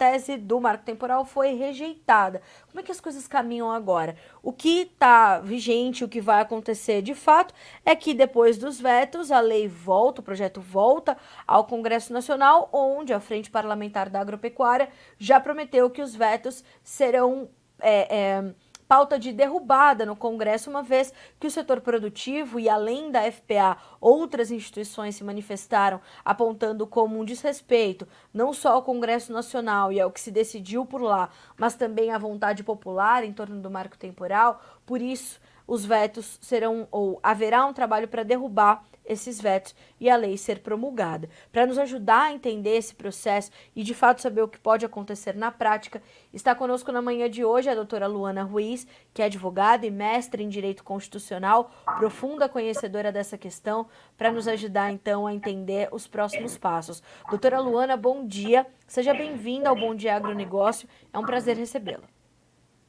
Tese do marco temporal foi rejeitada. Como é que as coisas caminham agora? O que está vigente, o que vai acontecer de fato, é que depois dos vetos, a lei volta, o projeto volta ao Congresso Nacional, onde a Frente Parlamentar da Agropecuária já prometeu que os vetos serão. É, é, pauta de derrubada no Congresso, uma vez que o setor produtivo e além da FPA, outras instituições se manifestaram apontando como um desrespeito não só ao Congresso Nacional e ao que se decidiu por lá, mas também à vontade popular em torno do marco temporal. Por isso, os vetos serão ou haverá um trabalho para derrubar esses vetos e a lei ser promulgada. Para nos ajudar a entender esse processo e de fato saber o que pode acontecer na prática, está conosco na manhã de hoje a doutora Luana Ruiz, que é advogada e mestre em Direito Constitucional, profunda conhecedora dessa questão, para nos ajudar então a entender os próximos passos. Doutora Luana, bom dia. Seja bem-vinda ao Bom Dia Agronegócio. É um prazer recebê-la.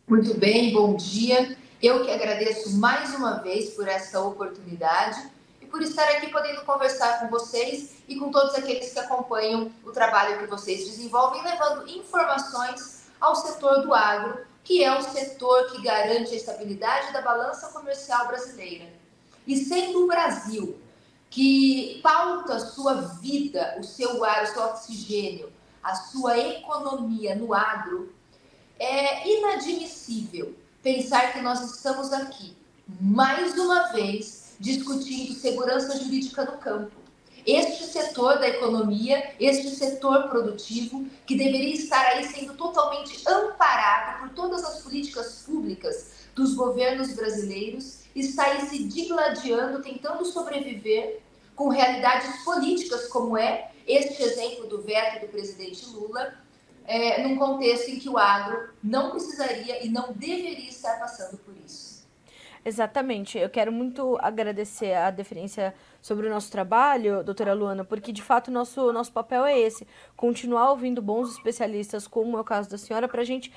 Muito bem, bom dia. Eu que agradeço mais uma vez por essa oportunidade por estar aqui podendo conversar com vocês e com todos aqueles que acompanham o trabalho que vocês desenvolvem, levando informações ao setor do agro, que é o setor que garante a estabilidade da balança comercial brasileira. E sendo o Brasil que pauta sua vida, o seu ar, o seu oxigênio, a sua economia no agro, é inadmissível pensar que nós estamos aqui mais uma vez discutindo segurança jurídica no campo. Este setor da economia, este setor produtivo, que deveria estar aí sendo totalmente amparado por todas as políticas públicas dos governos brasileiros, está aí se digladiando, tentando sobreviver com realidades políticas como é este exemplo do veto do presidente Lula, é, num contexto em que o agro não precisaria e não deveria estar passando por. Exatamente. Eu quero muito agradecer a deferência sobre o nosso trabalho, doutora Luana, porque de fato nosso nosso papel é esse: continuar ouvindo bons especialistas, como é o caso da senhora, para a gente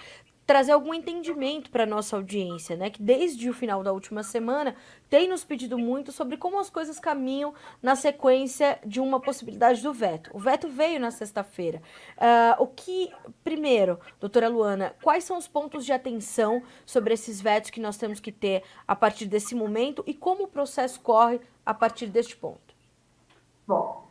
trazer algum entendimento para nossa audiência, né? Que desde o final da última semana tem nos pedido muito sobre como as coisas caminham na sequência de uma possibilidade do veto. O veto veio na sexta-feira. Uh, o que, primeiro, doutora Luana, quais são os pontos de atenção sobre esses vetos que nós temos que ter a partir desse momento e como o processo corre a partir deste ponto? Bom,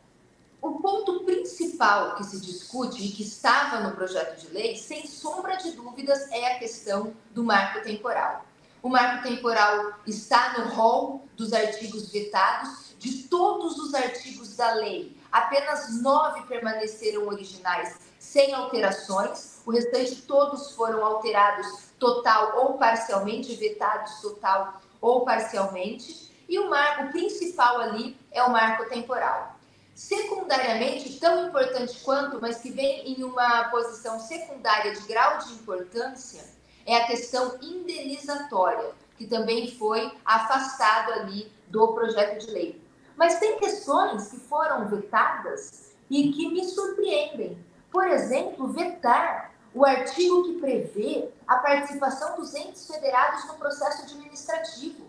o ponto principal que se discute e que estava no projeto de lei, sem sombra de dúvidas, é a questão do marco temporal. O marco temporal está no rol dos artigos vetados, de todos os artigos da lei. Apenas nove permaneceram originais sem alterações, o restante todos foram alterados total ou parcialmente, vetados total ou parcialmente. E o marco principal ali é o marco temporal. Secundariamente, tão importante quanto, mas que vem em uma posição secundária de grau de importância, é a questão indenizatória, que também foi afastado ali do projeto de lei. Mas tem questões que foram vetadas e que me surpreendem. Por exemplo, vetar o artigo que prevê a participação dos entes federados no processo administrativo.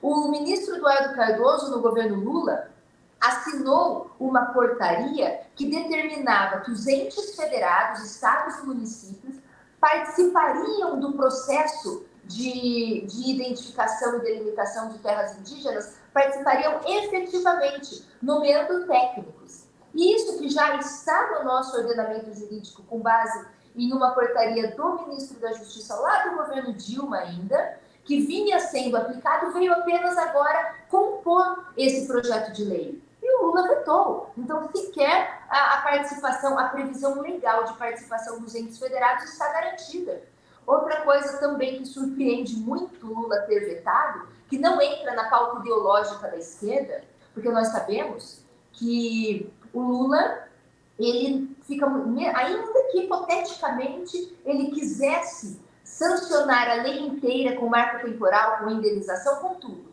O ministro Eduardo Cardoso, no governo Lula, assinou uma portaria que determinava que os entes federados, estados e municípios participariam do processo de, de identificação e delimitação de terras indígenas, participariam efetivamente, nomeando técnicos. E isso que já está no nosso ordenamento jurídico, com base em uma portaria do ministro da Justiça lá do governo Dilma ainda, que vinha sendo aplicado, veio apenas agora compor esse projeto de lei. E o Lula vetou. Então, sequer a, a participação, a previsão legal de participação dos entes federados está garantida. Outra coisa também que surpreende muito Lula ter vetado, que não entra na pauta ideológica da esquerda, porque nós sabemos que o Lula, ele fica, ainda que hipoteticamente ele quisesse sancionar a lei inteira com marco temporal, com indenização, com tudo.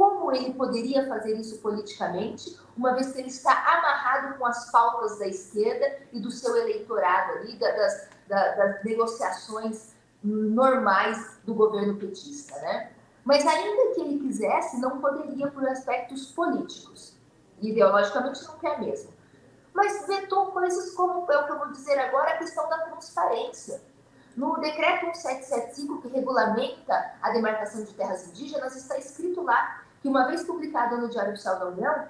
Como ele poderia fazer isso politicamente, uma vez que ele está amarrado com as pautas da esquerda e do seu eleitorado ali, das, das, das negociações normais do governo petista, né? Mas ainda que ele quisesse, não poderia por aspectos políticos. Ideologicamente não quer mesmo. Mas vetou coisas como, é o que eu vou dizer agora, a questão da transparência. No decreto 1775, que regulamenta a demarcação de terras indígenas, está escrito lá que, uma vez publicado no Diário Oficial da União,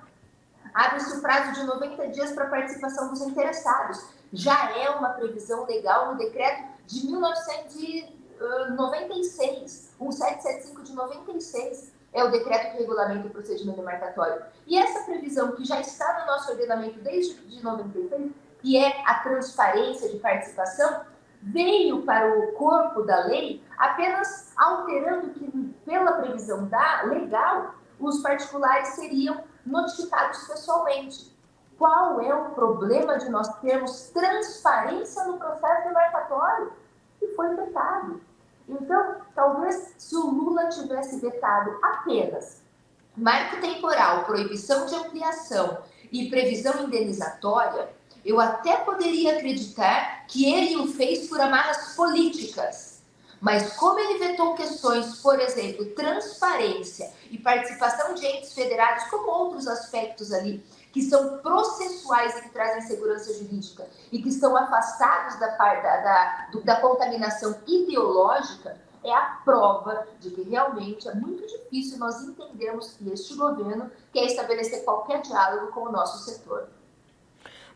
abre-se o prazo de 90 dias para a participação dos interessados. Já é uma previsão legal no decreto de 1996, 1775 de 96, é o decreto que regulamenta o procedimento demarcatório. E essa previsão que já está no nosso ordenamento desde de 96, que é a transparência de participação, veio para o corpo da lei apenas alterando que, pela previsão da legal, os particulares seriam notificados pessoalmente. Qual é o problema de nós termos transparência no processo demarcatório? E foi vetado. Então, talvez se o Lula tivesse vetado apenas marco temporal, proibição de ampliação e previsão indenizatória, eu até poderia acreditar que ele o fez por amarras políticas. Mas como ele vetou questões, por exemplo, transparência e participação de entes federados, como outros aspectos ali, que são processuais e que trazem segurança jurídica e que estão afastados da, da, da, da contaminação ideológica, é a prova de que realmente é muito difícil nós entendermos que este governo quer estabelecer qualquer diálogo com o nosso setor.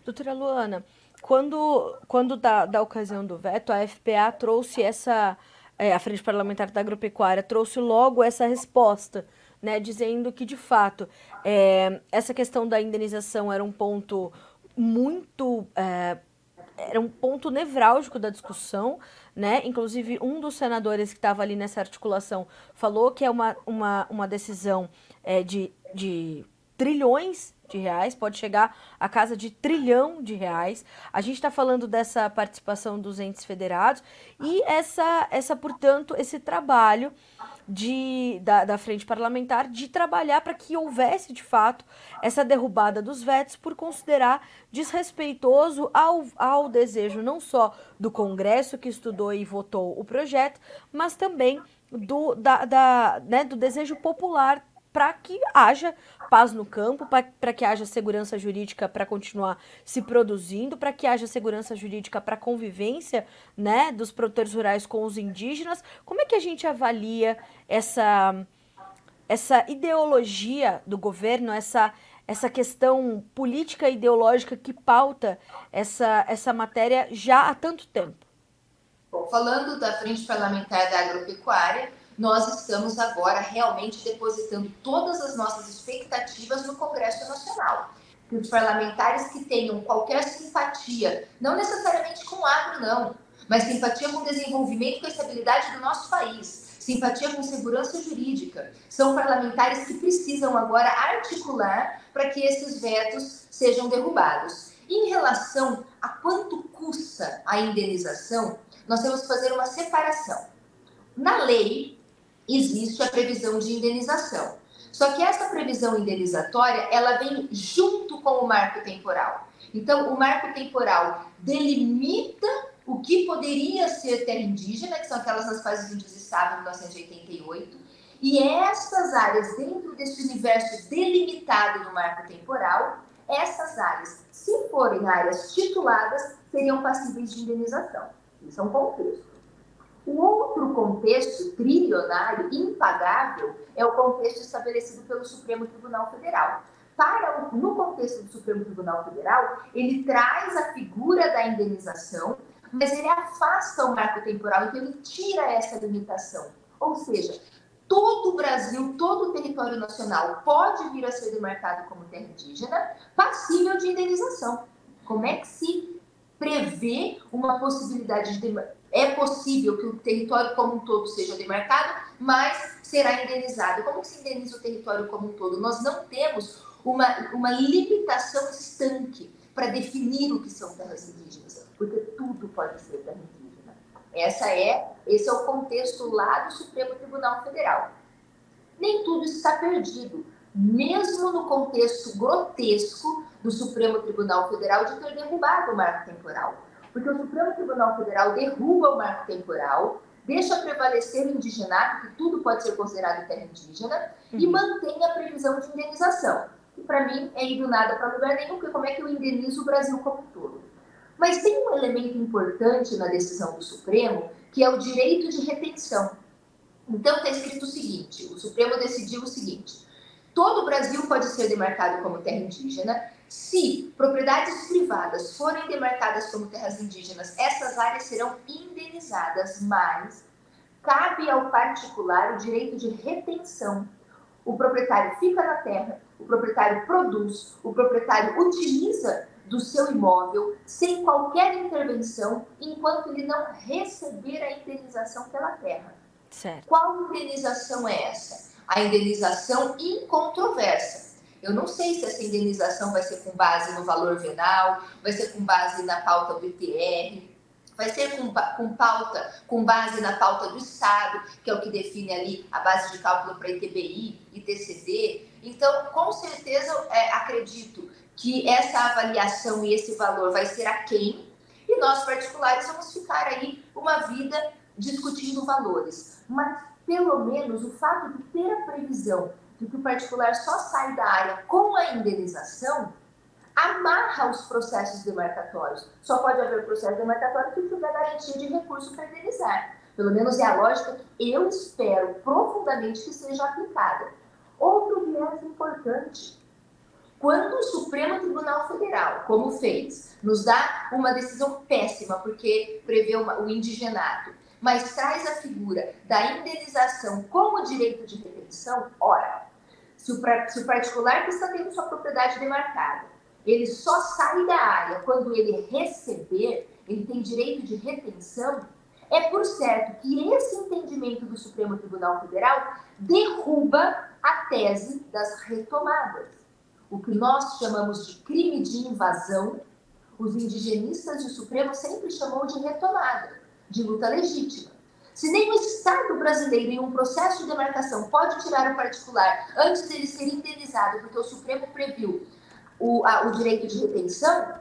Doutora Luana, quando, quando da, da ocasião do veto, a FPA trouxe essa, é, a Frente Parlamentar da Agropecuária trouxe logo essa resposta, né, dizendo que, de fato, é, essa questão da indenização era um ponto muito... É, era um ponto nevrálgico da discussão, né? Inclusive, um dos senadores que estava ali nessa articulação falou que é uma, uma, uma decisão é, de, de trilhões de reais, pode chegar a casa de trilhão de reais. A gente está falando dessa participação dos entes federados e essa, essa portanto, esse trabalho de, da, da frente parlamentar de trabalhar para que houvesse de fato essa derrubada dos vetos por considerar desrespeitoso ao, ao desejo não só do Congresso que estudou e votou o projeto, mas também do, da, da, né, do desejo popular para que haja paz no campo, para que haja segurança jurídica para continuar se produzindo, para que haja segurança jurídica para a convivência né, dos produtores rurais com os indígenas. Como é que a gente avalia essa, essa ideologia do governo, essa, essa questão política e ideológica que pauta essa, essa matéria já há tanto tempo? Bom, falando da Frente Parlamentar da Agropecuária, nós estamos agora realmente depositando todas as nossas expectativas no Congresso Nacional. Que os parlamentares que tenham qualquer simpatia, não necessariamente com o agro, não, mas simpatia com o desenvolvimento e com a estabilidade do nosso país, simpatia com segurança jurídica, são parlamentares que precisam agora articular para que esses vetos sejam derrubados. Em relação a quanto custa a indenização, nós temos que fazer uma separação. Na lei, existe a previsão de indenização. Só que essa previsão indenizatória, ela vem junto com o marco temporal. Então, o marco temporal delimita o que poderia ser terra indígena, que são aquelas nas fases do desestado de 1988, E essas áreas, dentro desse universo delimitado do marco temporal, essas áreas, se forem áreas tituladas, seriam passíveis de indenização. Isso é um contexto. O outro contexto trilionário, impagável, é o contexto estabelecido pelo Supremo Tribunal Federal. Para o, no contexto do Supremo Tribunal Federal, ele traz a figura da indenização, mas ele afasta o marco temporal, então ele tira essa limitação. Ou seja, todo o Brasil, todo o território nacional pode vir a ser demarcado como terra indígena, passível de indenização. Como é que se prevê uma possibilidade de é possível que o território como um todo seja demarcado, mas será indenizado. Como se indeniza o território como um todo? Nós não temos uma, uma limitação estanque para definir o que são terras indígenas, porque tudo pode ser terra indígena. Essa é, esse é o contexto lá do Supremo Tribunal Federal. Nem tudo está perdido, mesmo no contexto grotesco do Supremo Tribunal Federal de ter derrubado o marco temporal porque o Supremo Tribunal Federal derruba o marco temporal, deixa prevalecer o indigenato, que tudo pode ser considerado terra indígena, uhum. e mantém a previsão de indenização. Que para mim é ir do nada para lugar nenhum, porque como é que eu indenizo o Brasil como um todo? Mas tem um elemento importante na decisão do Supremo, que é o direito de retenção. Então está escrito o seguinte: o Supremo decidiu o seguinte: todo o Brasil pode ser demarcado como terra indígena se propriedades privadas forem demarcadas como terras indígenas, essas áreas serão indenizadas, mas cabe ao particular o direito de retenção. O proprietário fica na terra, o proprietário produz, o proprietário utiliza do seu imóvel sem qualquer intervenção enquanto ele não receber a indenização pela terra. Certo. Qual indenização é essa? A indenização incontroversa eu não sei se essa indenização vai ser com base no valor venal, vai ser com base na pauta do ITR, vai ser com, com pauta, com base na pauta do Estado, que é o que define ali a base de cálculo para ITBI, ITCD. Então, com certeza, é, acredito que essa avaliação e esse valor vai ser a quem, e nós, particulares, vamos ficar aí uma vida discutindo valores. Mas, pelo menos, o fato de ter a previsão de que o particular só sai da área com a indenização, amarra os processos demarcatórios. Só pode haver processo demarcatório se tiver garantia de recurso para indenizar. Pelo menos é a lógica que eu espero profundamente que seja aplicada. Outro viés importante. Quando o Supremo Tribunal Federal, como fez, nos dá uma decisão péssima, porque prevê uma, o indigenato, mas traz a figura da indenização como direito de retenção, ora, se o, se o particular que está tendo sua propriedade demarcada, ele só sai da área quando ele receber, ele tem direito de retenção, é por certo que esse entendimento do Supremo Tribunal Federal derruba a tese das retomadas. O que nós chamamos de crime de invasão, os indigenistas e o Supremo sempre chamou de retomada, de luta legítima. Se nem o Estado brasileiro, em um processo de demarcação, pode tirar o particular antes dele ser indenizado, porque o Supremo previu o, a, o direito de retenção,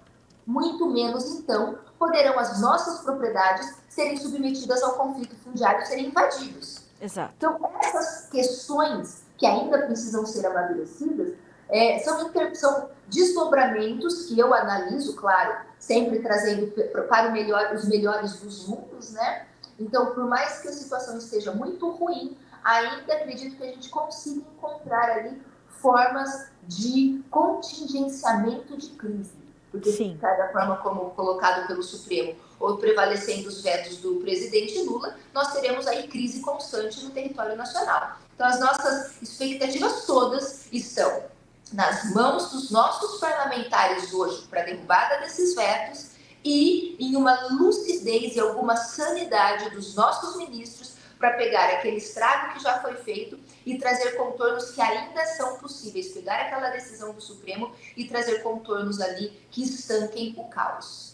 muito menos, então, poderão as nossas propriedades serem submetidas ao conflito fundiário, serem invadidos. Exato. Então, essas questões que ainda precisam ser amadurecidas é, são, inter, são desdobramentos que eu analiso, claro, sempre trazendo para melhor, os melhores dos mundos, né? Então, por mais que a situação esteja muito ruim, ainda acredito que a gente consiga encontrar ali formas de contingenciamento de crise. Porque, Sim. da forma como colocado pelo Supremo, ou prevalecendo os vetos do presidente Lula, nós teremos aí crise constante no território nacional. Então, as nossas expectativas todas estão nas mãos dos nossos parlamentares hoje para a derrubada desses vetos e em uma lucidez e alguma sanidade dos nossos ministros para pegar aquele estrago que já foi feito e trazer contornos que ainda são possíveis, pegar aquela decisão do Supremo e trazer contornos ali que estanquem o caos.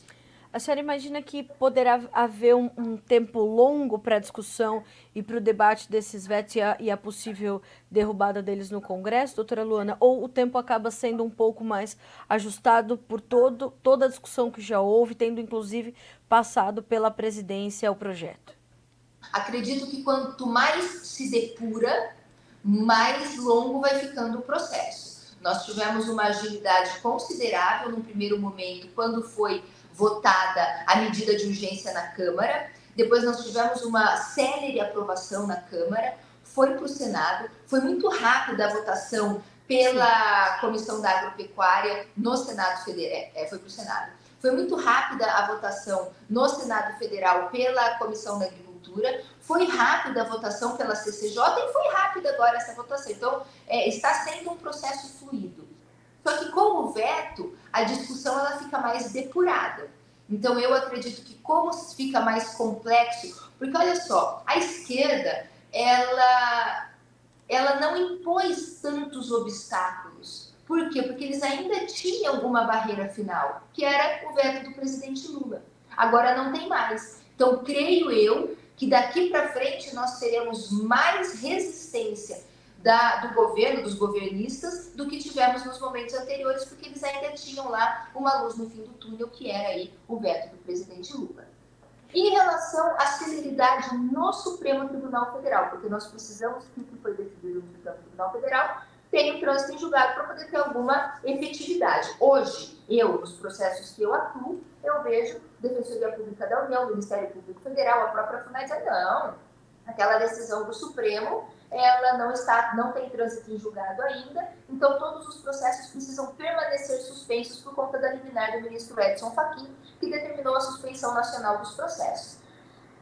A senhora imagina que poderá haver um, um tempo longo para a discussão e para o debate desses vetos e a, e a, possível derrubada deles no Congresso, doutora Luana? Ou o tempo acaba sendo um pouco mais ajustado por todo, toda a discussão que já houve, tendo inclusive passado pela presidência o projeto? Acredito que quanto mais se depura, mais longo vai ficando o processo. Nós tivemos uma agilidade considerável no primeiro momento, quando foi votada a medida de urgência na Câmara. Depois nós tivemos uma célere aprovação na Câmara, foi para o Senado, foi muito rápida a votação pela Comissão da Agropecuária no Senado Federal, é, foi para o Senado. Foi muito rápida a votação no Senado Federal pela Comissão da Agricultura, foi rápida a votação pela CCJ e foi rápida agora essa votação. Então, é, está sendo um processo fluido. Só que com o veto, a discussão ela fica mais depurada. Então, eu acredito que como fica mais complexo, porque olha só, a esquerda, ela ela não impôs tantos obstáculos. Por quê? Porque eles ainda tinham alguma barreira final, que era o veto do presidente Lula. Agora não tem mais. Então, creio eu que daqui para frente nós teremos mais resistência da, do governo, dos governistas, do que tivemos nos momentos anteriores, porque eles ainda tinham lá uma luz no fim do túnel, que era aí o veto do presidente Lula. Em relação à celeridade no Supremo Tribunal Federal, porque nós precisamos que o que foi decidido no Supremo Tribunal Federal tenha um trânsito em julgado para poder ter alguma efetividade. Hoje, eu, nos processos que eu atuo, eu vejo Defensoria Pública da União, Ministério Público Federal, a própria FUNAI não, aquela decisão do Supremo ela não está, não tem trânsito em julgado ainda, então todos os processos precisam permanecer suspensos por conta da liminar do ministro Edson Fachin, que determinou a suspensão nacional dos processos.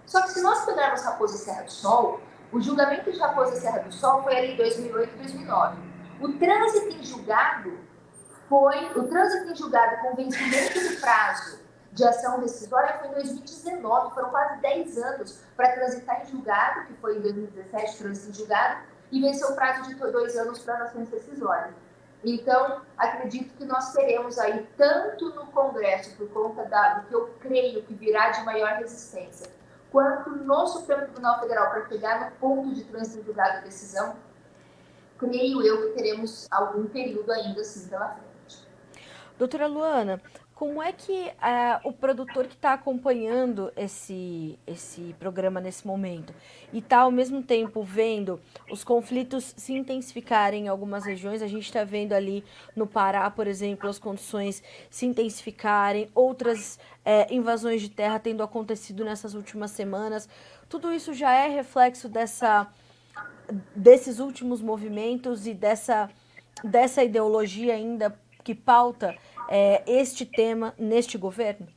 Só que se nós pegarmos Raposa e Serra do Sol, o julgamento de Raposa e Serra do Sol foi ali em 2008 e 2009. O trânsito em julgado foi o trânsito em julgado com vencimento do prazo de ação decisória foi em 2019, foram quase 10 anos para transitar em julgado, que foi em 2017, trânsito em julgado, e venceu o prazo de dois anos para ações decisórias. Então, acredito que nós teremos aí, tanto no Congresso, por conta da, do que eu creio que virá de maior resistência, quanto no Supremo Tribunal Federal, para chegar no ponto de trânsito em julgado a decisão, creio eu que teremos algum período ainda assim pela frente. Doutora Luana, como é que uh, o produtor que está acompanhando esse, esse programa nesse momento? E está ao mesmo tempo vendo os conflitos se intensificarem em algumas regiões, a gente está vendo ali no Pará, por exemplo, as condições se intensificarem, outras uh, invasões de terra tendo acontecido nessas últimas semanas, tudo isso já é reflexo dessa, desses últimos movimentos e dessa, dessa ideologia ainda que pauta é, este tema neste governo?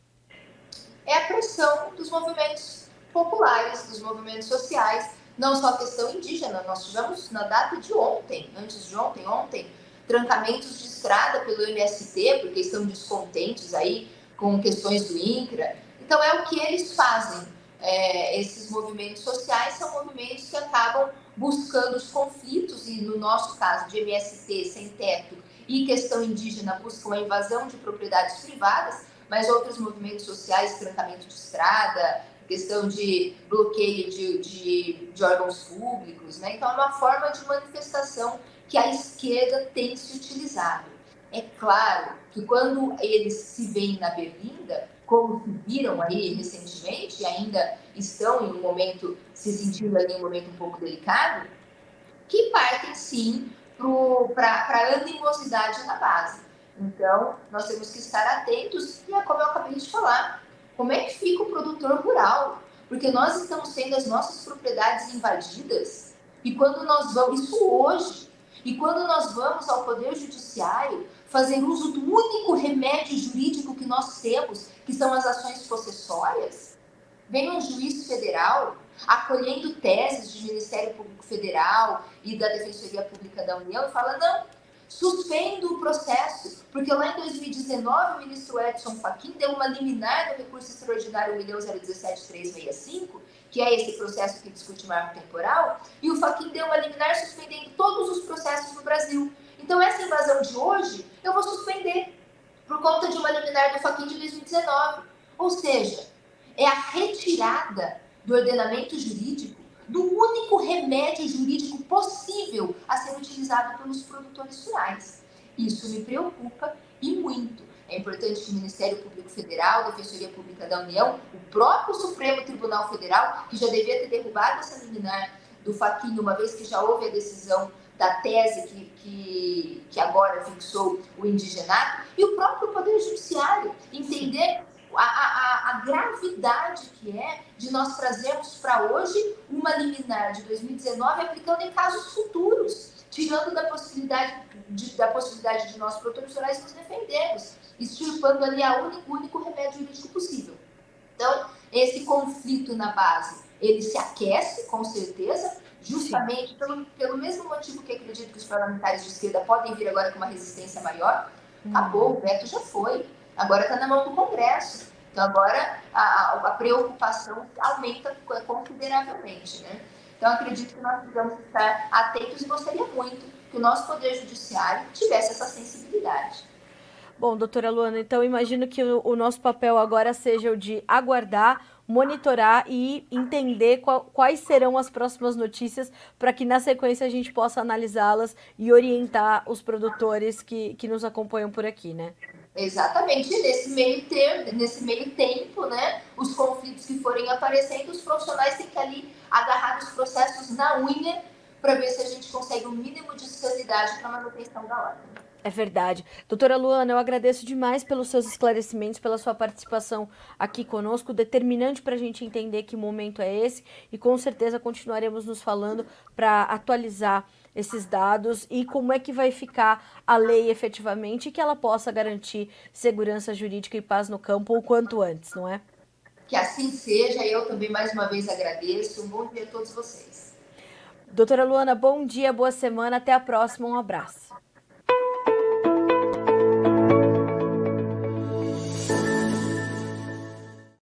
É a pressão dos movimentos populares, dos movimentos sociais, não só a questão indígena. Nós tivemos na data de ontem, antes de ontem, ontem, trancamentos de estrada pelo MST, porque estão descontentes aí com questões do INCRA. Então, é o que eles fazem. É, esses movimentos sociais são movimentos que acabam buscando os conflitos, e no nosso caso de MST sem teto e questão indígena buscam a invasão de propriedades privadas, mas outros movimentos sociais, trancamento de estrada, questão de bloqueio de, de, de órgãos públicos, né? Então, é uma forma de manifestação que a esquerda tem se utilizado. É claro que quando eles se veem na berlinda, como se viram aí recentemente, e ainda estão em um momento, se sentindo ali em um momento um pouco delicado, que partem sim para a animosidade na base. Então, nós temos que estar atentos e é como eu acabei de falar, como é que fica o produtor rural? Porque nós estamos tendo as nossas propriedades invadidas e quando nós vamos, isso hoje, e quando nós vamos ao Poder Judiciário fazer uso do único remédio jurídico que nós temos, que são as ações possessórias, vem um juiz federal acolhendo teses de Ministério Público Federal e da Defensoria Pública da União e fala: não, suspendo o processo, porque lá em 2019 o ministro Edson Fachin deu uma liminar do recurso extraordinário 1.017365, que é esse processo que discute marco temporal, e o Fachin deu uma liminar suspendendo todos os processos no Brasil. Então, essa invasão de hoje, eu vou suspender por conta de uma liminar do Fachin de 2019. Ou seja, é a retirada do ordenamento jurídico do único remédio jurídico possível a ser utilizado pelos produtores rurais. Isso me preocupa e muito. É importante que o Ministério Público Federal, a Defensoria Pública da União, o próprio Supremo Tribunal Federal, que já devia ter derrubado essa liminar do Faquinho, uma vez que já houve a decisão da tese que, que, que agora fixou o indigenato, e o próprio Poder Judiciário entender a, a, a, gravidade que é de nós trazermos para hoje uma liminar de 2019 aplicando em casos futuros, tirando da possibilidade de, da possibilidade de nós, rurais, nos defendermos, extirpando ali o único, único remédio jurídico possível. Então, esse conflito na base, ele se aquece, com certeza, justamente pelo, pelo mesmo motivo que acredito que os parlamentares de esquerda podem vir agora com uma resistência maior. Acabou, o veto já foi. Agora está na mão do Congresso. Então, agora a, a, preocupação aumenta consideravelmente. Né? Então, acredito que nós precisamos estar atentos e gostaria muito que o nosso Poder Judiciário tivesse essa sensibilidade. Bom, doutora Luana, então imagino que o, o nosso papel agora seja o de aguardar, monitorar e entender qual, quais serão as próximas notícias para que na sequência a gente possa analisá-las e orientar os produtores que, que nos acompanham por aqui, né? Exatamente, nesse meio termo, nesse meio tempo, né, os conflitos que forem aparecendo, os profissionais têm que ali agarrar os processos na unha para ver se a gente consegue um mínimo de sanidade para a manutenção da ordem. É verdade. Doutora Luana, eu agradeço demais pelos seus esclarecimentos, pela sua participação aqui conosco, determinante para a gente entender que momento é esse e com certeza continuaremos nos falando para atualizar esses dados e como é que vai ficar a lei efetivamente e que ela possa garantir segurança jurídica e paz no campo o quanto antes, não é? Que assim seja, eu também mais uma vez agradeço. Um bom dia a todos vocês. Doutora Luana, bom dia, boa semana, até a próxima, um abraço.